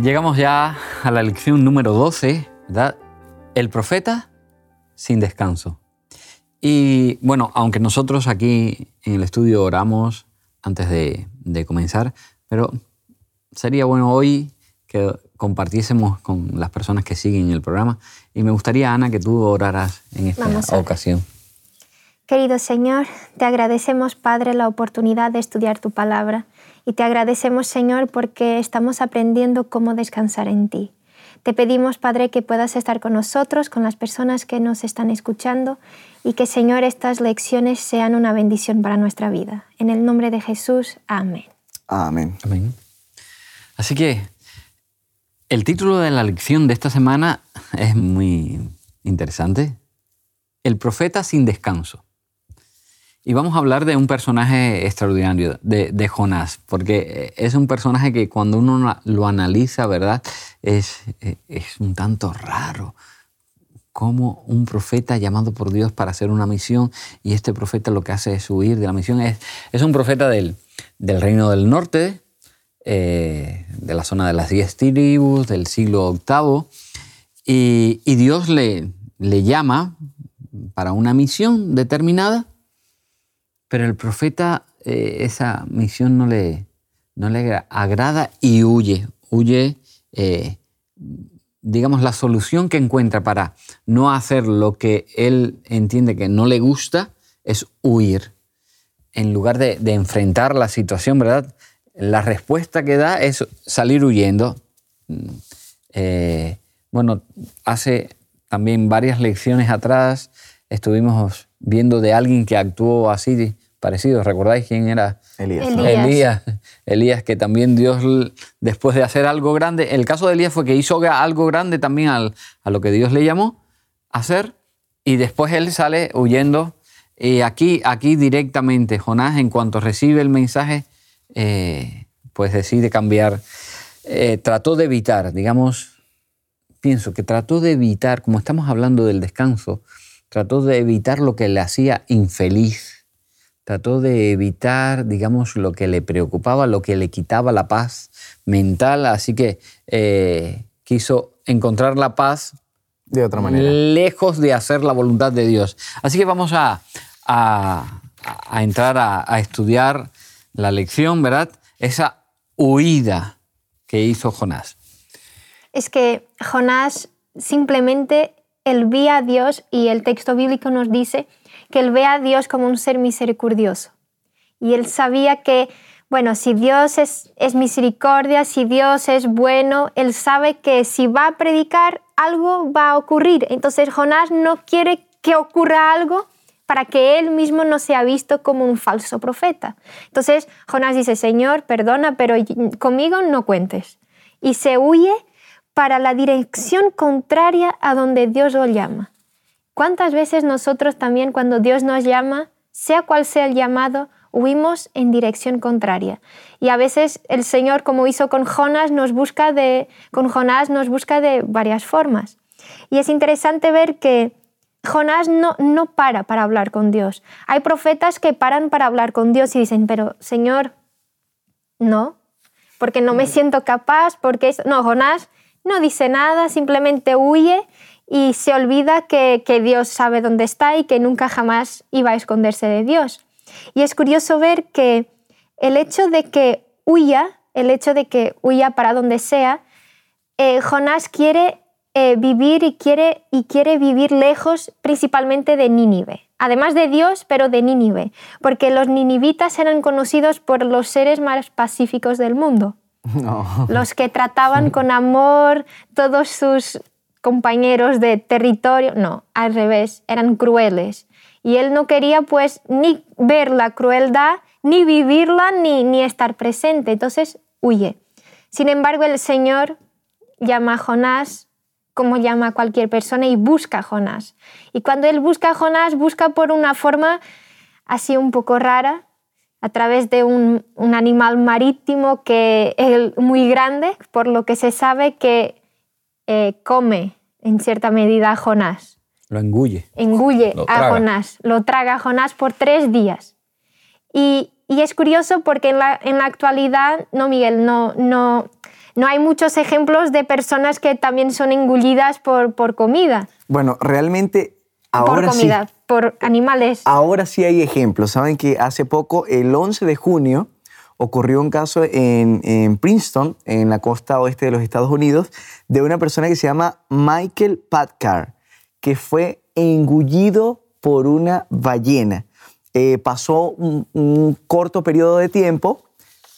Llegamos ya a la lección número 12, ¿verdad? El profeta sin descanso. Y bueno, aunque nosotros aquí en el estudio oramos antes de, de comenzar, pero sería bueno hoy que compartiésemos con las personas que siguen el programa. Y me gustaría, Ana, que tú oraras en esta ocasión. Querido Señor, te agradecemos, Padre, la oportunidad de estudiar tu palabra. Y te agradecemos, Señor, porque estamos aprendiendo cómo descansar en ti. Te pedimos, Padre, que puedas estar con nosotros, con las personas que nos están escuchando y que, Señor, estas lecciones sean una bendición para nuestra vida. En el nombre de Jesús, amén. Amén. Amén. Así que el título de la lección de esta semana es muy interesante. El profeta sin descanso. Y vamos a hablar de un personaje extraordinario, de, Jonás, porque es un personaje que cuando uno lo analiza, ¿verdad? Es, un tanto raro. Como un profeta llamado por Dios para hacer una misión y este profeta lo que hace es huir de la misión. Es, un profeta del, reino del norte, eh, de la zona de las diez tribus, del siglo VIII, y, Dios le llama para una misión determinada, pero el profeta eh, esa misión no le, no le agrada y huye, huye, eh, digamos, la solución que encuentra para no hacer lo que él entiende que no le gusta es huir. En lugar de, de enfrentar la situación, ¿verdad? la respuesta que da es salir huyendo. Eh, bueno, hace también varias lecciones atrás estuvimos viendo de alguien que actuó así parecido. ¿Recordáis quién era? Elías. Elías. Elías. que también Dios, después de hacer algo grande, el caso de Elías fue que hizo algo grande también a lo que Dios le llamó a hacer y después él sale huyendo. Y aquí, aquí directamente, Jonás, en cuanto recibe el mensaje, eh, pues decide cambiar. Eh, trató de evitar, digamos, pienso que trató de evitar, como estamos hablando del descanso, trató de evitar lo que le hacía infeliz, trató de evitar, digamos, lo que le preocupaba, lo que le quitaba la paz mental, así que eh, quiso encontrar la paz de otra manera. Lejos de hacer la voluntad de Dios. Así que vamos a, entrar a estudiar la lección, ¿verdad? Esa huida que hizo Jonás. Es que Jonás simplemente él ve a Dios y el texto bíblico nos dice que él ve a Dios como un ser misericordioso. Y él sabía que, bueno, si Dios es, es misericordia, si Dios es bueno, él sabe que si va a predicar, algo va a ocurrir. Entonces Jonás no quiere que ocurra algo para que él mismo no sea visto como un falso profeta. Entonces Jonás dice, Señor, perdona, pero conmigo no cuentes. Y se huye para la dirección contraria a donde Dios lo llama. ¿Cuántas veces nosotros también cuando Dios nos llama, sea cual sea el llamado, huimos en dirección contraria? Y a veces el Señor, como hizo con Jonás, nos busca de, con Jonás nos busca de varias formas. Y es interesante ver que Jonás no, no para para hablar con Dios. Hay profetas que paran para hablar con Dios y dicen, pero Señor, no, porque no me siento capaz, porque... No, Jonás no dice nada, simplemente huye y se olvida que, Dios sabe dónde está y que nunca jamás iba a esconderse de Dios. Y es curioso ver que el hecho de que huya, el hecho de que huya para donde sea, eh, Jonás quiere eh, vivir y quiere, y quiere vivir lejos principalmente de Nínive. Además de Dios, pero de Nínive, porque los ninivitas eran conocidos por los seres más pacíficos del mundo. Los que trataban con amor todos sus compañeros de territorio. No, al revés, eran crueles. Y él no quería pues ni ver la crueldad, ni vivirla, ni, ni estar presente. Entonces huye. Sin embargo, el Señor llama a Jonás como llama cualquier persona y busca a Jonás. Y cuando él busca a Jonás, busca por una forma así un poco rara, a través de un, animal marítimo que es muy grande, por lo que se sabe que eh, come en cierta medida a Jonás. Lo engulle. Engulle a Jonás, lo traga a Jonás por tres días. Y, es curioso porque en la, en la, actualidad, no Miguel, no, no, no hay muchos ejemplos de personas que también son engullidas por, por comida. Bueno, realmente ahora por comida, sí. Por animales. Ahora sí hay ejemplos. Saben que hace poco, el 11 de junio, ocurrió un caso en, en, Princeton, en la costa oeste de los Estados Unidos, de una persona que se llama Michael Patcar, que fue engullido por una ballena. Eh, pasó un, un, corto periodo de tiempo,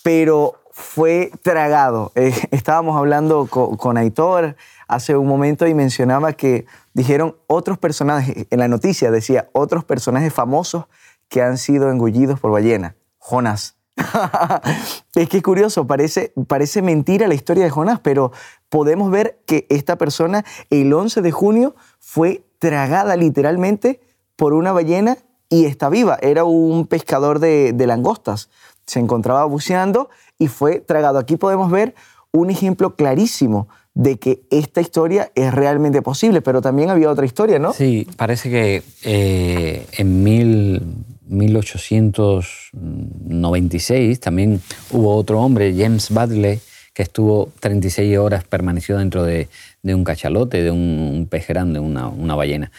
pero fue tragado. Eh, estábamos hablando con, con Aitor hace un momento y mencionaba que dijeron otros personajes, en la noticia decía otros personajes famosos que han sido engullidos por ballena. Jonás. es que es curioso, parece, parece mentira la historia de Jonás, pero podemos ver que esta persona el 11 de junio fue tragada literalmente por una ballena y está viva. Era un pescador de langostas. Se encontraba buceando y fue tragado. Aquí podemos ver un ejemplo clarísimo de que esta historia es realmente posible, pero también había otra historia, ¿no? Sí, parece que eh, en mil, 1896 también hubo otro hombre, James Badley, que estuvo 36 horas, permaneció dentro de, de un cachalote, de un, un pez grande, una, una, ballena.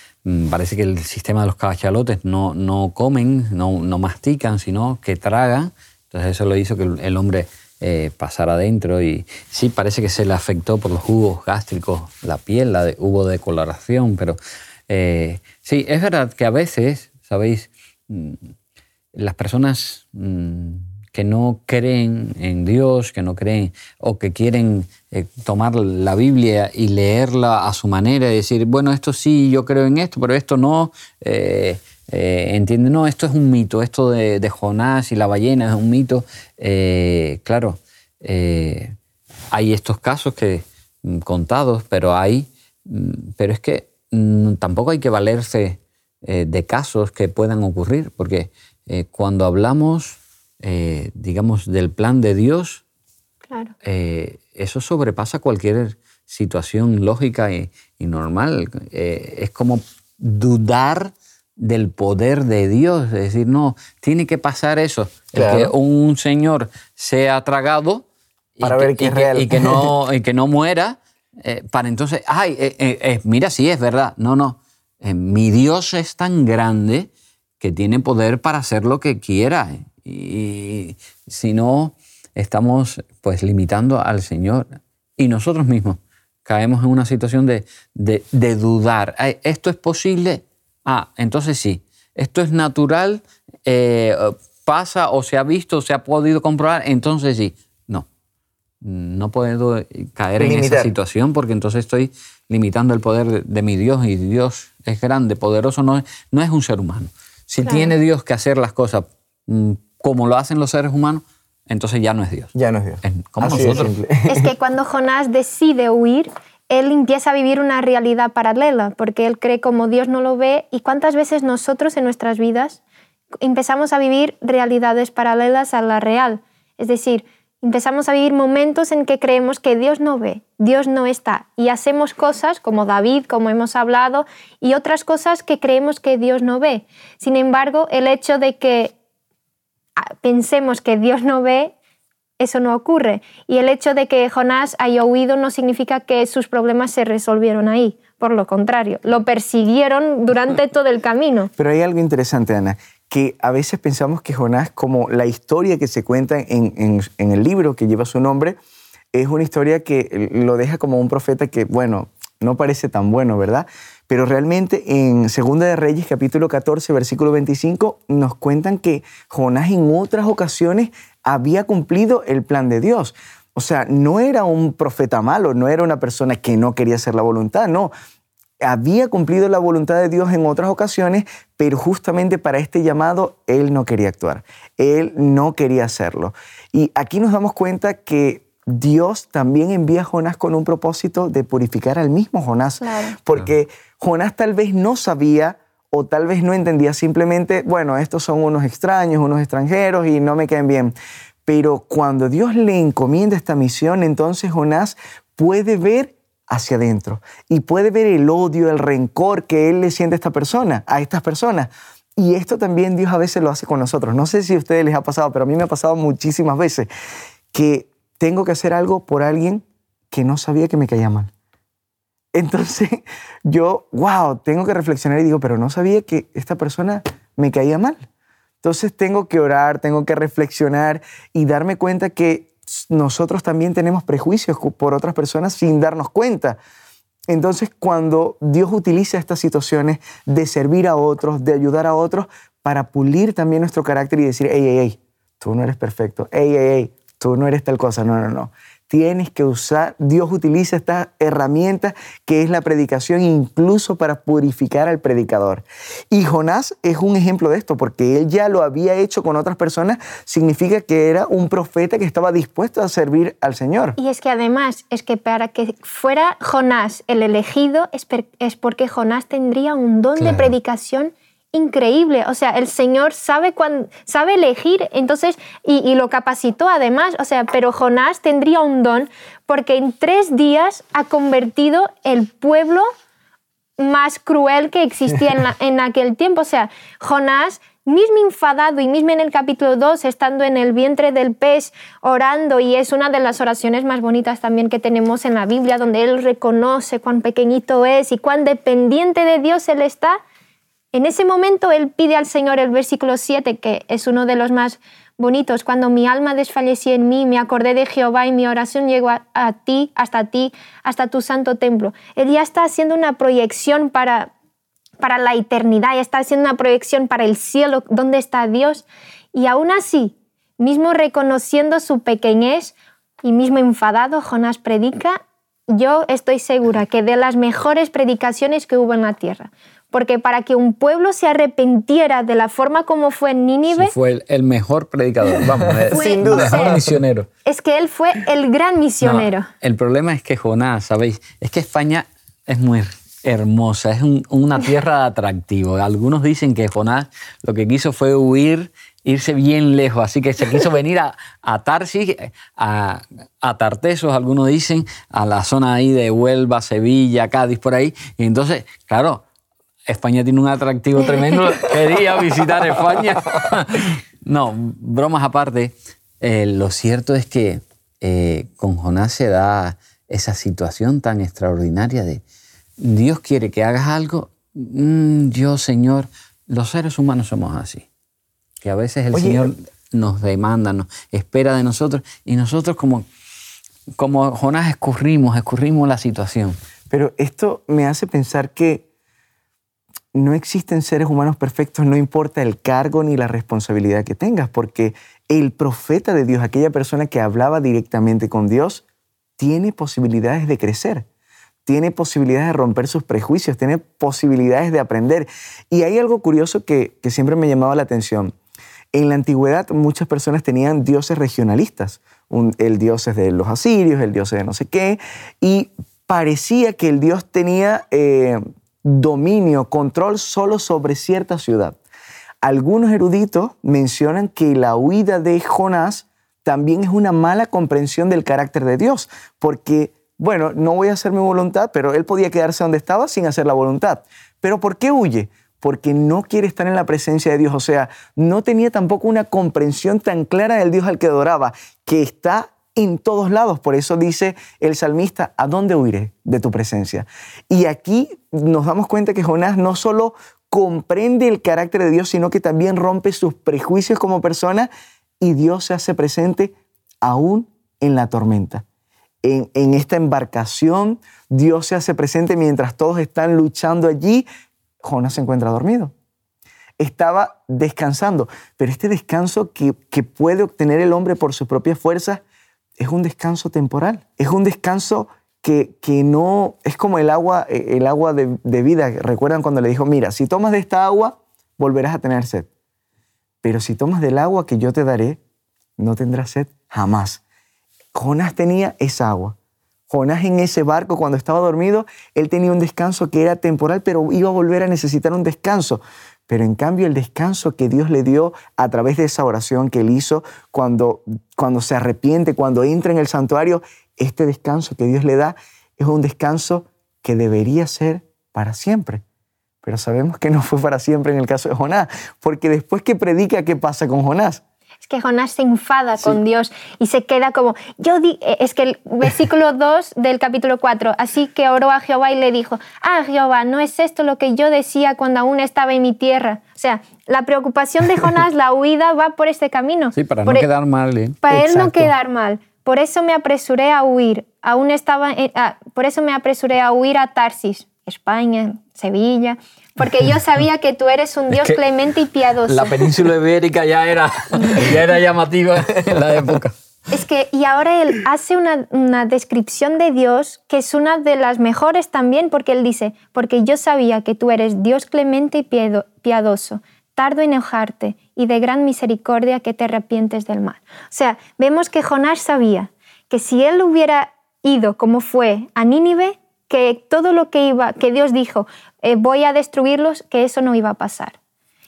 Parece que el sistema de los cachalotes no, no comen, no, no mastican, sino que tragan. Entonces eso lo hizo que el hombre eh, pasar adentro y sí, parece que se le afectó por los jugos gástricos la piel, la de, hubo decoloración, pero eh, sí, es verdad que a veces, ¿sabéis? Las personas que no creen en Dios, que no creen o que quieren eh, tomar la Biblia y leerla a su manera y decir, bueno, esto sí, yo creo en esto, pero esto no, eh, entiende, no, esto es un mito, esto de, de, Jonás y la ballena es un mito. Eh, claro, eh, hay estos casos que mm, contados, pero hay, mm, pero es que mm, tampoco hay que valerse eh, de casos que puedan ocurrir, porque cuando hablamos, digamos, del plan de Dios, claro. eso sobrepasa cualquier situación lógica y, y normal. es como dudar del poder de Dios, es decir, no, tiene que pasar eso, claro. el que un señor sea tragado para y ver que, que, es real. Y que no, y que no muera, eh, para entonces, ay, eh, eh, mira, sí, es verdad, no, no, mi Dios es tan grande que tiene poder para hacer lo que quiera, y si no, estamos pues limitando al Señor y nosotros mismos caemos en una situación de, de, de dudar, ¿esto es posible? Ah, entonces sí. Esto es natural, eh, pasa o se ha visto, o se ha podido comprobar, entonces sí. No. No puedo caer Limitar. en esa situación porque entonces estoy limitando el poder de, de, mi Dios y Dios es grande, poderoso, no es, no es un ser humano. Si claro. tiene Dios que hacer las cosas mm, como lo hacen los seres humanos, entonces ya no es Dios. Ya no es Dios. Es como Así nosotros. Es que cuando Jonás decide huir, él empieza a vivir una realidad paralela, porque él cree como Dios no lo ve. ¿Y cuántas veces nosotros en nuestras vidas empezamos a vivir realidades paralelas a la real? Es decir, empezamos a vivir momentos en que creemos que Dios no ve, Dios no está, y hacemos cosas como David, como hemos hablado, y otras cosas que creemos que Dios no ve. Sin embargo, el hecho de que pensemos que Dios no ve eso no ocurre. Y el hecho de que Jonás haya huido no significa que sus problemas se resolvieron ahí. Por lo contrario, lo persiguieron durante todo el camino. Pero hay algo interesante, Ana, que a veces pensamos que Jonás, como la historia que se cuenta en, el libro que lleva su nombre, es una historia que lo deja como un profeta que, bueno, no parece tan bueno, ¿verdad? Pero realmente en Segunda de Reyes, capítulo 14, versículo 25, nos cuentan que Jonás en otras ocasiones había cumplido el plan de Dios. O sea, no era un profeta malo, no era una persona que no quería hacer la voluntad, no. Había cumplido la voluntad de Dios en otras ocasiones, pero justamente para este llamado él no quería actuar, él no quería hacerlo. Y aquí nos damos cuenta que Dios también envía a Jonás con un propósito de purificar al mismo Jonás, claro. porque Jonás tal vez no sabía o tal vez no entendía simplemente, bueno, estos son unos extraños, unos extranjeros y no me caen bien. Pero cuando Dios le encomienda esta misión, entonces Jonás puede ver hacia adentro y puede ver el odio, el rencor que él le siente a esta persona, a estas personas. Y esto también Dios a veces lo hace con nosotros. No sé si a ustedes les ha pasado, pero a mí me ha pasado muchísimas veces que tengo que hacer algo por alguien que no sabía que me caía mal. Entonces yo, wow, tengo que reflexionar y digo, pero no sabía que esta persona me caía mal. Entonces tengo que orar, tengo que reflexionar y darme cuenta que nosotros también tenemos prejuicios por otras personas sin darnos cuenta. Entonces, cuando Dios utiliza estas situaciones de servir a otros, de ayudar a otros, para pulir también nuestro carácter y decir, hey, hey, hey, tú no eres perfecto, hey, hey, hey, tú no eres tal cosa, no, no, no tienes que usar, Dios utiliza esta herramienta que es la predicación incluso para purificar al predicador. Y Jonás es un ejemplo de esto, porque él ya lo había hecho con otras personas, significa que era un profeta que estaba dispuesto a servir al Señor. Y es que además, es que para que fuera Jonás el elegido, es, porque Jonás tendría un don de predicación increíble. O sea, el Señor sabe, sabe elegir, entonces, y, lo capacitó además. O sea, pero Jonás tendría un don porque en tres días ha convertido el pueblo más cruel que existía en, en aquel tiempo. O sea, Jonás mismo enfadado y mismo en el capítulo 2, estando en el vientre del pez, orando, y es una de las oraciones más bonitas también que tenemos en la Biblia, donde él reconoce cuán pequeñito es y cuán dependiente de Dios él está, en ese momento él pide al Señor el versículo 7, que es uno de los más bonitos, cuando mi alma desfalleció en mí, me acordé de Jehová y mi oración llegó a, ti, hasta ti, hasta tu santo templo. Él ya está haciendo una proyección para, para la eternidad, ya está haciendo una proyección para el cielo, donde está Dios. Y aún así, mismo reconociendo su pequeñez y mismo enfadado, Jonás predica, yo estoy segura que de las mejores predicaciones que hubo en la tierra porque para que un pueblo se arrepintiera de la forma como fue en Nínive... fue el, mejor predicador, vamos, sin duda. el mejor misionero. Es que él fue el gran misionero. el problema es que Jonás, ¿sabéis? Es que España es muy hermosa, es una tierra de atractivo. Algunos dicen que Jonás lo que quiso fue huir, irse bien lejos, así que se quiso venir a, a Tarsis, a, a, Tartesos, algunos dicen, a la zona ahí de Huelva, Sevilla, Cádiz, por ahí. Y entonces, claro, España tiene un atractivo tremendo. Quería visitar España. no, bromas aparte. Eh, lo cierto es que eh, con Jonás se da esa situación tan extraordinaria de Dios quiere que hagas algo. Mm, yo, Señor, los seres humanos somos así. Que a veces el Señor nos demanda, nos espera de nosotros y nosotros como, como Jonás escurrimos, escurrimos la situación. Pero esto me hace pensar que no existen seres humanos perfectos, no importa el cargo ni la responsabilidad que tengas, porque el profeta de Dios, aquella persona que hablaba directamente con Dios, tiene posibilidades de crecer, tiene posibilidades de romper sus prejuicios, tiene posibilidades de aprender. Y hay algo curioso que, siempre me llamaba la atención. En la antigüedad muchas personas tenían dioses regionalistas, el dios de los asirios, el dios de no sé qué, y parecía que el dios tenía... Eh, dominio, control solo sobre cierta ciudad. Algunos eruditos mencionan que la huida de Jonás también es una mala comprensión del carácter de Dios, porque, bueno, no voy a hacer mi voluntad, pero él podía quedarse donde estaba sin hacer la voluntad. ¿Pero por qué huye? Porque no quiere estar en la presencia de Dios, o sea, no tenía tampoco una comprensión tan clara del Dios al que adoraba, que está en todos lados. Por eso dice el salmista, ¿a dónde huiré de tu presencia? Y aquí nos damos cuenta que Jonás no solo comprende el carácter de Dios, sino que también rompe sus prejuicios como persona y Dios se hace presente aún en la tormenta. En, en esta embarcación, Dios se hace presente mientras todos están luchando allí. Jonás se encuentra dormido estaba descansando. Pero este descanso que, que, puede obtener el hombre por sus propias fuerzas es un descanso temporal, es un descanso que, que no es como el agua, eh, el agua de, vida. ¿Recuerdan cuando le dijo, mira, si tomas de esta agua, volverás a tener sed? Pero si tomas del agua que yo te daré, no tendrás sed jamás. Jonás tenía esa agua. Jonás en ese barco cuando estaba dormido, él tenía un descanso que era temporal, pero iba a volver a necesitar un descanso. Pero en cambio el descanso que Dios le dio a través de esa oración que él hizo cuando, cuando se arrepiente, cuando entra en el santuario, este descanso que Dios le da es un descanso que debería ser para siempre. Pero sabemos que no fue para siempre en el caso de Jonás, porque después que predica, ¿qué pasa con Jonás? Es que Jonás se enfada con Dios y se queda como, yo di, eh, es que el versículo 2 del capítulo 4, así que oró a Jehová y le dijo, ah, Jehová, no es esto lo que yo decía cuando aún estaba en mi tierra. O sea, la preocupación de Jonás, la huida va por este camino. Sí, para no quedar mal. ¿eh? Para él no quedar mal. Por eso me apresuré a huir. Aún estaba, ah, por eso me apresuré a huir a Tarsis, España, Sevilla, porque yo sabía que tú eres un Dios clemente y piadoso. La península ibérica ya era, ya era llamativa en la época. Es que, y ahora él hace una, una, descripción de Dios que es una de las mejores también, porque él dice, porque yo sabía que tú eres Dios clemente y piadoso, tardo en enojarte y de gran misericordia que te arrepientes del mal. O sea, vemos que Jonás sabía que si él hubiera ido como fue a Nínive, que todo lo que iba, que Dios dijo, eh, voy a destruirlos, que eso no iba a pasar.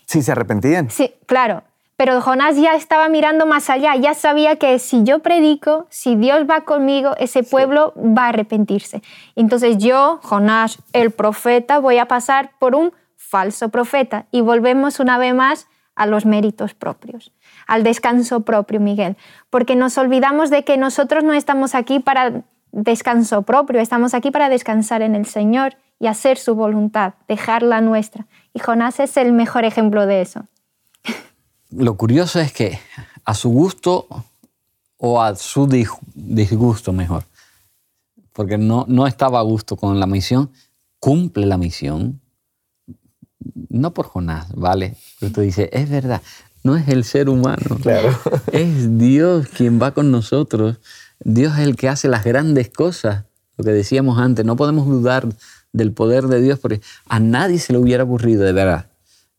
Si se arrepentían. Sí, claro. Pero Jonás ya estaba mirando más allá, ya sabía que si yo predico, si Dios va conmigo, ese pueblo va a arrepentirse. Entonces yo, Jonás, el profeta, voy a pasar por un falso profeta. Y volvemos una vez más a los méritos propios, al descanso propio, Miguel. Porque nos olvidamos de que nosotros no estamos aquí para descanso propio, estamos aquí para descansar en el Señor y hacer su voluntad, dejar la nuestra. Y Jonás es el mejor ejemplo de eso. Lo curioso es que a su gusto o a su disgusto mejor, porque no, no estaba a gusto con la misión, cumple la misión, no por Jonás, ¿vale? Pero tú dices, es verdad, no es el ser humano, claro. es Dios quien va con nosotros, Dios es el que hace las grandes cosas, lo que decíamos antes, no podemos dudar del poder de Dios porque a nadie se le hubiera ocurrido, de verdad,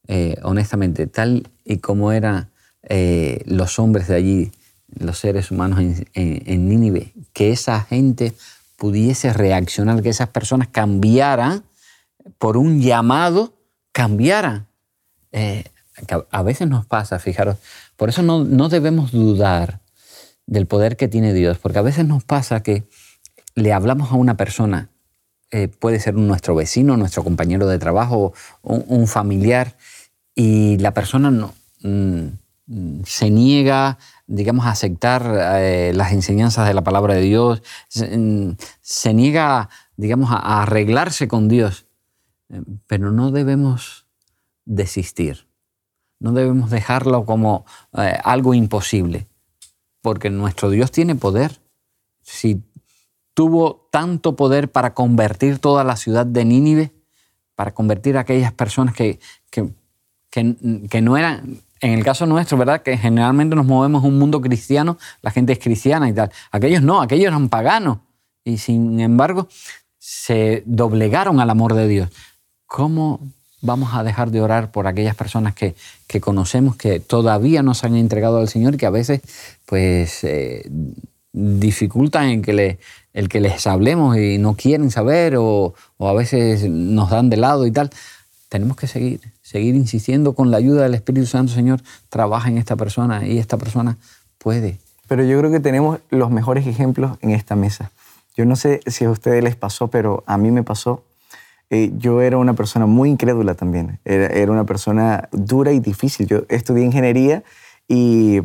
eh, honestamente, tal y como eran eh, los hombres de allí, los seres humanos en, Nínive, que esa gente pudiese reaccionar, que esas personas cambiaran por un llamado cambiara. Eh, a veces nos pasa, fijaros. Por eso no, no debemos dudar del poder que tiene Dios, porque a veces nos pasa que le hablamos a una persona, eh, puede ser nuestro vecino, nuestro compañero de trabajo, un, familiar, y la persona no, mm, se niega, digamos, a aceptar eh, las enseñanzas de la palabra de Dios, se, mm, niega, digamos, a arreglarse con Dios. Eh, pero no debemos desistir, no debemos dejarlo como algo imposible, porque nuestro Dios tiene poder. Si tuvo tanto poder para convertir toda la ciudad de Nínive, para convertir a aquellas personas que, que, que, no eran, en el caso nuestro, ¿verdad? Que generalmente nos movemos en un mundo cristiano, la gente es cristiana y tal. Aquellos no, aquellos eran paganos. Y sin embargo, se doblegaron al amor de Dios. ¿cómo vamos a dejar de orar por aquellas personas que, conocemos que todavía no se han entregado al Señor y que a veces pues eh, dificultan en que le, el que les hablemos y no quieren saber o, a veces nos dan de lado y tal? Tenemos que seguir, seguir insistiendo con la ayuda del Espíritu Santo, Señor, trabaja en esta persona y esta persona puede. Pero yo creo que tenemos los mejores ejemplos en esta mesa. Yo no sé si a ustedes les pasó, pero a mí me pasó eh, yo era una persona muy incrédula también. Era, una persona dura y difícil. Yo estudié ingeniería y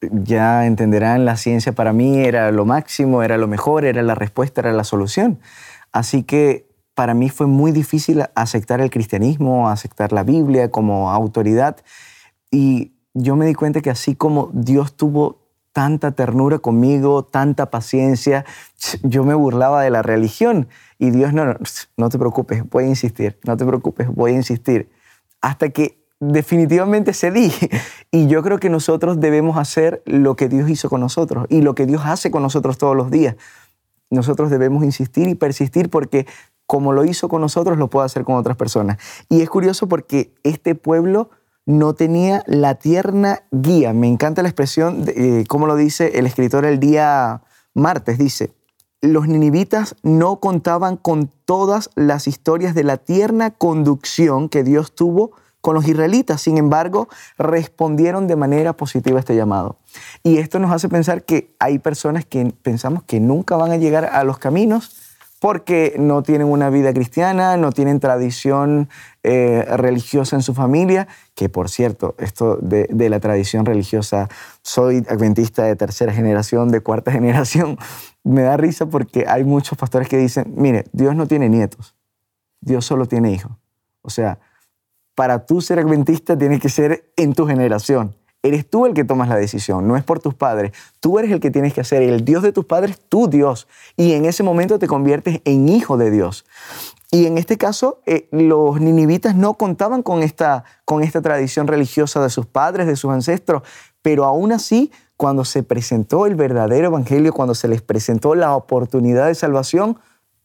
ya entenderán, la ciencia para mí era lo máximo, era lo mejor, era la respuesta, era la solución. Así que para mí fue muy difícil aceptar el cristianismo, aceptar la Biblia como autoridad. Y yo me di cuenta que así como Dios tuvo tanta ternura conmigo, tanta paciencia, yo me burlaba de la religión y Dios, no, no, te preocupes, voy a insistir, no te preocupes, voy a insistir. Hasta que definitivamente cedí. Y yo creo que nosotros debemos hacer lo que Dios hizo con nosotros y lo que Dios hace con nosotros todos los días. Nosotros debemos insistir y persistir porque como lo hizo con nosotros, lo puede hacer con otras personas. Y es curioso porque este pueblo no tenía la tierna guía. Me encanta la expresión, de, eh, como lo dice el escritor el día martes, dice, los ninivitas no contaban con todas las historias de la tierna conducción que Dios tuvo con los israelitas. Sin embargo, respondieron de manera positiva a este llamado. Y esto nos hace pensar que hay personas que pensamos que nunca van a llegar a los caminos, porque no tienen una vida cristiana, no tienen tradición eh, religiosa en su familia, que por cierto, esto de, de, la tradición religiosa, soy adventista de tercera generación, de cuarta generación, me da risa porque hay muchos pastores que dicen, mire, Dios no tiene nietos, Dios solo tiene hijos. O sea, para tú ser adventista tienes que ser en tu generación. Eres tú el que tomas la decisión, no es por tus padres. Tú eres el que tienes que hacer. El Dios de tus padres, tu Dios. Y en ese momento te conviertes en hijo de Dios. Y en este caso, eh, los ninivitas no contaban con esta, con esta tradición religiosa de sus padres, de sus ancestros, pero aún así, cuando se presentó el verdadero evangelio, cuando se les presentó la oportunidad de salvación,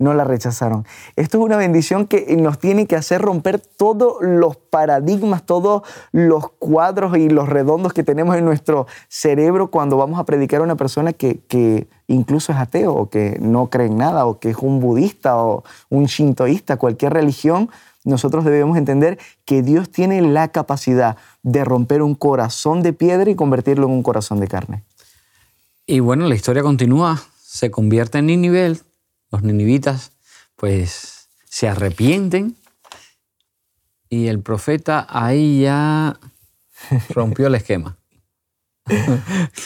no la rechazaron. Esto es una bendición que nos tiene que hacer romper todos los paradigmas, todos los cuadros y los redondos que tenemos en nuestro cerebro cuando vamos a predicar a una persona que, que incluso es ateo o que no cree en nada o que es un budista o un shintoísta, cualquier religión. Nosotros debemos entender que Dios tiene la capacidad de romper un corazón de piedra y convertirlo en un corazón de carne. Y bueno, la historia continúa. Se convierte en nivel los ninivitas pues se arrepienten y el profeta ahí ya rompió el esquema.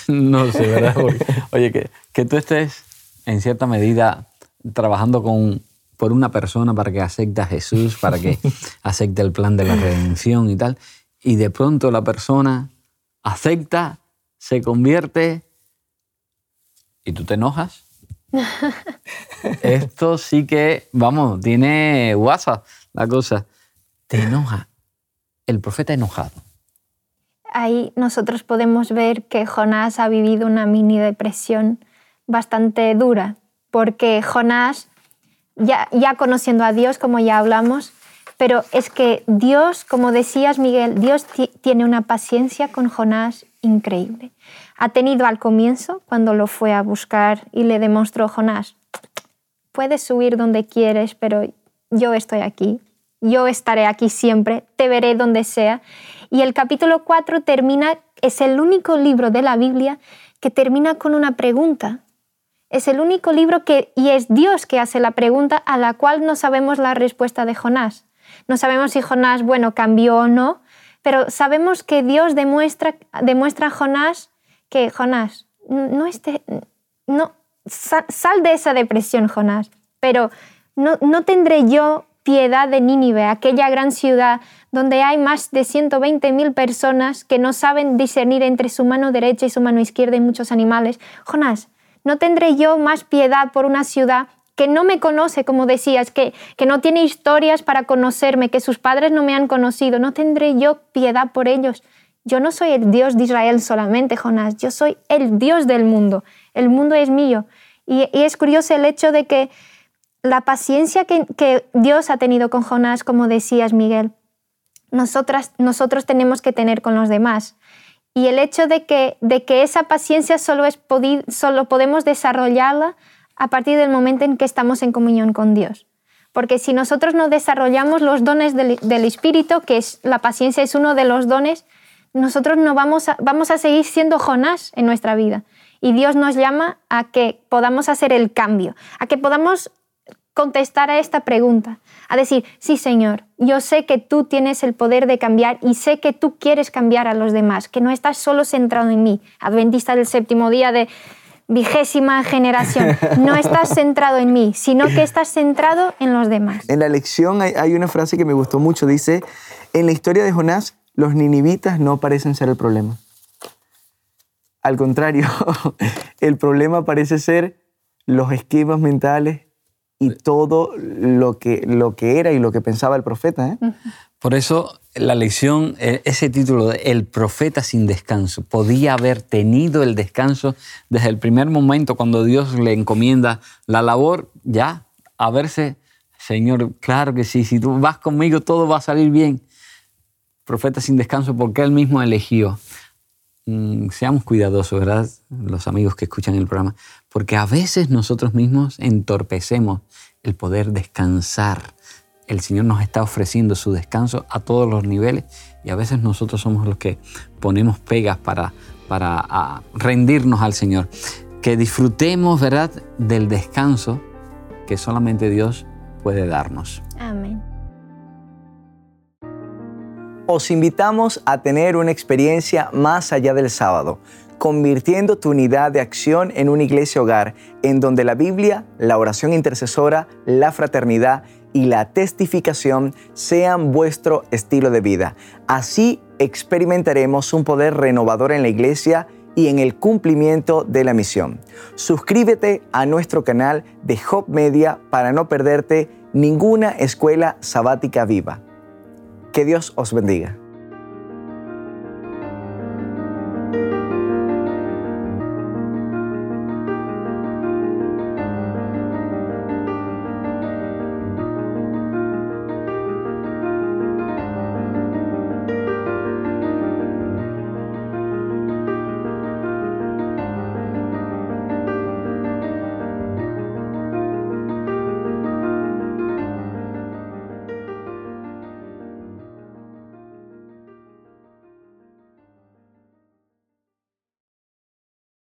no sé, ¿verdad? oye, que, que, tú estés en cierta medida trabajando con, por una persona para que acepte a Jesús, para que acepte el plan de la redención y tal, y de pronto la persona acepta, se convierte y tú te enojas Esto sí que, vamos, tiene WhatsApp la cosa. Te enoja. El profeta enojado. Ahí nosotros podemos ver que Jonás ha vivido una mini depresión bastante dura, porque Jonás, ya, ya conociendo a Dios, como ya hablamos, pero es que Dios, como decías Miguel, Dios tiene una paciencia con Jonás increíble. Ha tenido al comienzo, cuando lo fue a buscar y le demostró Jonás, puedes subir donde quieres, pero yo estoy aquí, yo estaré aquí siempre, te veré donde sea. Y el capítulo 4 termina, es el único libro de la Biblia que termina con una pregunta. Es el único libro que, y es Dios que hace la pregunta a la cual no sabemos la respuesta de Jonás. No sabemos si Jonás, bueno, cambió o no, pero sabemos que Dios demuestra, demuestra a Jonás que, Jonás, no, esté, no sal, de esa depresión, Jonás, pero no, no tendré yo piedad de Nínive, aquella gran ciudad donde hay más de 120.000 personas que no saben discernir entre su mano derecha y su mano izquierda y muchos animales. Jonás, ¿no tendré yo más piedad por una ciudad que no me conoce, como decías, que, que no tiene historias para conocerme, que sus padres no me han conocido, no tendré yo piedad por ellos. Yo no soy el Dios de Israel solamente, Jonás, yo soy el Dios del mundo, el mundo es mío. Y, es curioso el hecho de que la paciencia que, Dios ha tenido con Jonás, como decías, Miguel, nosotras, nosotros tenemos que tener con los demás. Y el hecho de que, de que esa paciencia solo, es solo podemos desarrollarla a partir del momento en que estamos en comunión con Dios. Porque si nosotros no desarrollamos los dones del, Espíritu, que es la paciencia es uno de los dones, nosotros no vamos a, vamos a seguir siendo Jonás en nuestra vida. Y Dios nos llama a que podamos hacer el cambio, a que podamos contestar a esta pregunta, a decir, sí Señor, yo sé que tú tienes el poder de cambiar y sé que tú quieres cambiar a los demás, que no estás solo centrado en mí, adventista del séptimo día de vigésima generación. No estás centrado en mí, sino que estás centrado en los demás. En la lección hay, una frase que me gustó mucho. Dice, en la historia de Jonás, los ninivitas no parecen ser el problema. Al contrario, el problema parece ser los esquemas mentales y todo lo que, lo que era y lo que pensaba el profeta. ¿eh? Por eso la lección, eh, ese título de El profeta sin descanso, podía haber tenido el descanso desde el primer momento cuando Dios le encomienda la labor, ya, a verse, Señor, claro que sí, si tú vas conmigo todo va a salir bien. Profeta sin descanso porque Él mismo eligió. Mm, seamos cuidadosos, ¿verdad? Los amigos que escuchan el programa, porque a veces nosotros mismos entorpecemos el poder descansar el Señor nos está ofreciendo su descanso a todos los niveles y a veces nosotros somos los que ponemos pegas para, para rendirnos al Señor. Que disfrutemos, ¿verdad?, del descanso que solamente Dios puede darnos. Amén. Os invitamos a tener una experiencia más allá del sábado, convirtiendo tu unidad de acción en una iglesia hogar, en donde la Biblia, la oración intercesora, la fraternidad y la testificación sean vuestro estilo de vida. Así experimentaremos un poder renovador en la iglesia y en el cumplimiento de la misión. Suscríbete a nuestro canal de Hop Media para no perderte ninguna escuela sabática viva. Que Dios os bendiga.